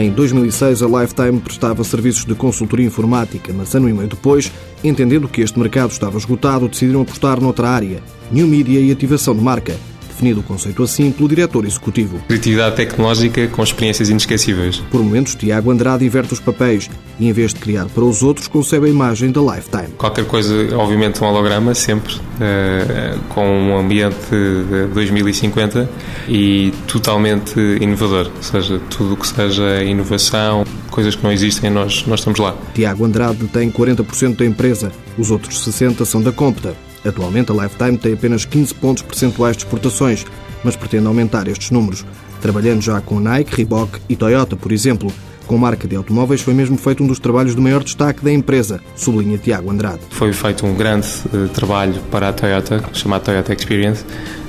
Em 2006, a Lifetime prestava serviços de consultoria informática, mas ano e meio depois, entendendo que este mercado estava esgotado, decidiram apostar noutra área, New Media e ativação de marca definido o conceito assim pelo diretor executivo. Criatividade tecnológica com experiências inesquecíveis. Por momentos, Tiago Andrade inverte os papéis e, em vez de criar para os outros, concebe a imagem da Lifetime. Qualquer coisa, obviamente, um holograma, sempre, uh, com um ambiente de 2050 e totalmente inovador. Ou seja, tudo o que seja inovação, coisas que não existem, nós, nós estamos lá. Tiago Andrade tem 40% da empresa, os outros 60% são da Compta. Atualmente, a Lifetime tem apenas 15 pontos percentuais de exportações, mas pretende aumentar estes números, trabalhando já com Nike, Reebok e Toyota, por exemplo. Com marca de automóveis foi mesmo feito um dos trabalhos de maior destaque da empresa, sublinha Tiago Andrade. Foi feito um grande uh, trabalho para a Toyota, chamado Toyota Experience,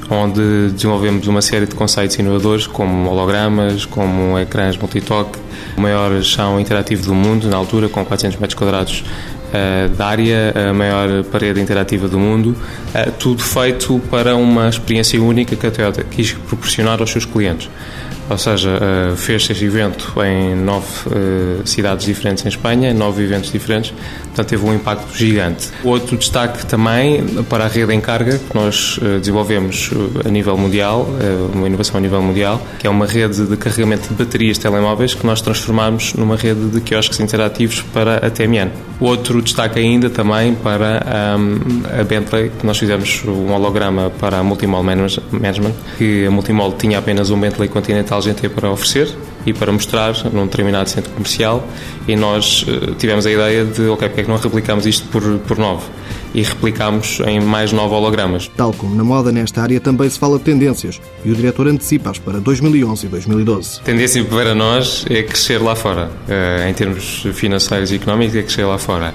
onde desenvolvemos uma série de conceitos inovadores, como hologramas, como ecrãs multitoque, o maior chão interativo do mundo, na altura, com 400 metros quadrados da área, a maior parede interativa do mundo, uh, tudo feito para uma experiência única que a Toyota quis proporcionar aos seus clientes. Ou seja, uh, fez este evento em nove cidades diferentes em Espanha, nove eventos diferentes, portanto teve um impacto gigante. Outro destaque também para a rede em carga, que nós desenvolvemos a nível mundial, uma inovação a nível mundial, que é uma rede de carregamento de baterias de telemóveis que nós transformamos numa rede de quiosques interativos para a TMN. Outro destaque ainda também para um, a Bentley, que nós fizemos um holograma para a Multimall Management, que a Multimall tinha apenas um Bentley Continental GT para oferecer e para mostrar num determinado centro comercial e nós uh, tivemos a ideia de, ok, porque é que não replicamos isto por, por nove? E replicamos em mais nove hologramas. Tal como na moda, nesta área também se fala de tendências e o diretor antecipa-as para 2011 e 2012. A tendência para nós é crescer lá fora, uh, em termos financeiros e económicos, é crescer lá fora.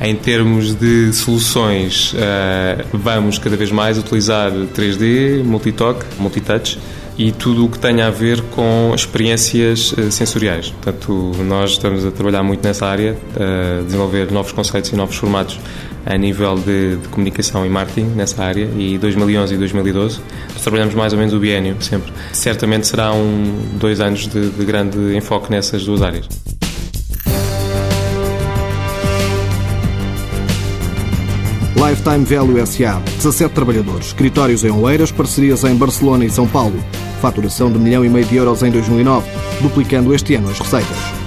Em termos de soluções, uh, vamos cada vez mais utilizar 3D, multitoque, multitouch, e tudo o que tenha a ver com experiências uh, sensoriais. Portanto, nós estamos a trabalhar muito nessa área, a desenvolver novos conceitos e novos formatos a nível de, de, comunicação e marketing nessa área e 2011 e 2012 nós trabalhamos mais ou menos o biênio sempre. Certamente serão dois anos de, de grande enfoque nessas duas áreas. Lifetime Value SA, 17 trabalhadores, escritórios em Oeiras, parcerias em Barcelona e São Paulo. Faturação de milhão e meio de euros em 2009, duplicando este ano as receitas.